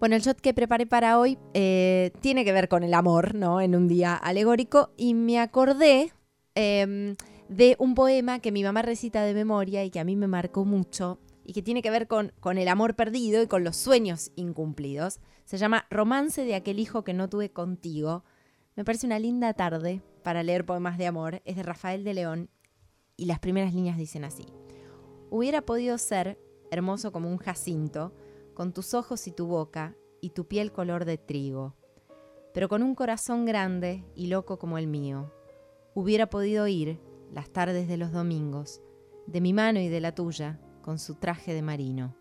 Bueno, el shot que preparé para hoy eh, tiene que ver con el amor, ¿no? En un día alegórico. Y me acordé em, de un poema que mi mamá recita de memoria y que a mí me marcó mucho y que tiene que ver con, con el amor perdido y con los sueños incumplidos. Se llama Romance de aquel hijo que no tuve contigo. Me parece una linda tarde para leer poemas de amor. Es de Rafael de León y las primeras líneas dicen así. Hubiera podido ser hermoso como un jacinto, con tus ojos y tu boca y tu piel color de trigo, pero con un corazón grande y loco como el mío. Hubiera podido ir, las tardes de los domingos, de mi mano y de la tuya, con su traje de marino,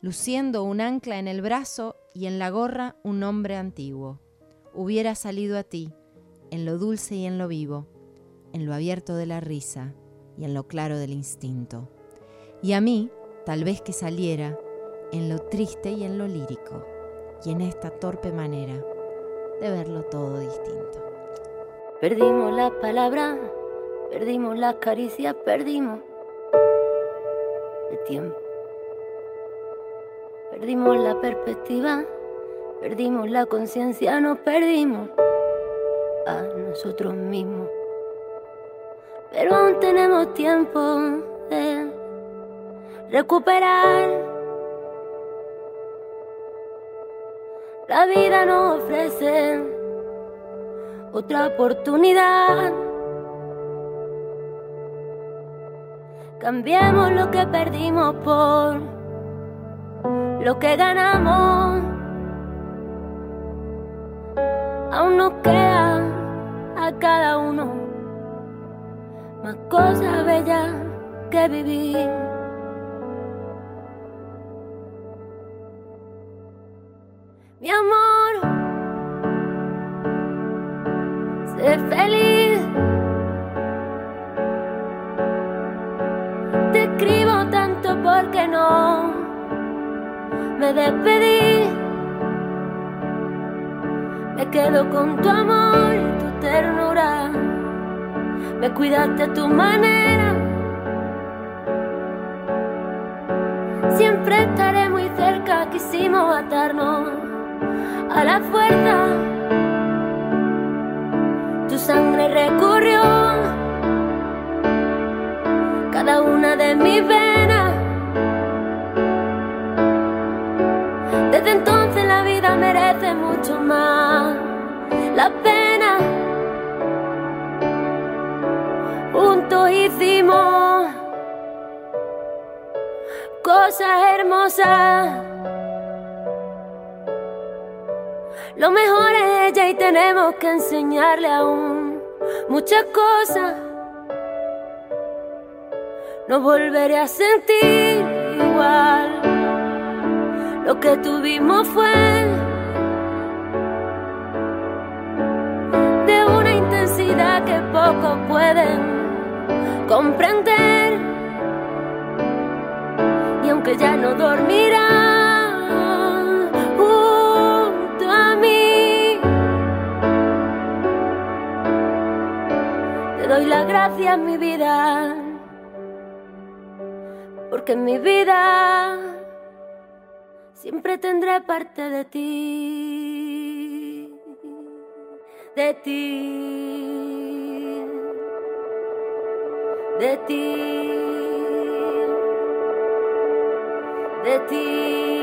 luciendo un ancla en el brazo y en la gorra un nombre antiguo. Hubiera salido a ti, en lo dulce y en lo vivo, en lo abierto de la risa y en lo claro del instinto. Y a mí, tal vez que saliera, en lo triste y en lo lírico, y en esta torpe manera de verlo todo distinto. Perdimos la palabra, perdimos las caricias, perdimos el tiempo. Perdimos la perspectiva, perdimos la conciencia, nos perdimos a nosotros mismos. Pero aún tenemos tiempo de recuperar La vida nos ofrece otra oportunidad. Cambiemos lo que perdimos por lo que ganamos. Aún nos queda a cada uno más cosas bellas que vivir. Mi amor. Sé feliz. Te escribo tanto porque no me despedí. Me quedo con tu amor y tu ternura. Me cuidaste a tu manera. Siempre estaré muy cerca, quisimos atarnos a la fuerza. Tu sangre recorrió cada una de mis venas. Desde entonces la vida merece mucho más la pena. Juntos hicimos cosas hermosas. Lo mejor es ella y tenemos que enseñarle aún muchas cosas. No volveré a sentir igual. Lo que tuvimos fue de una intensidad que pocos pueden comprender. Doy las gracias, mi vida, porque en mi vida siempre tendré parte de ti, de ti, de ti, de ti.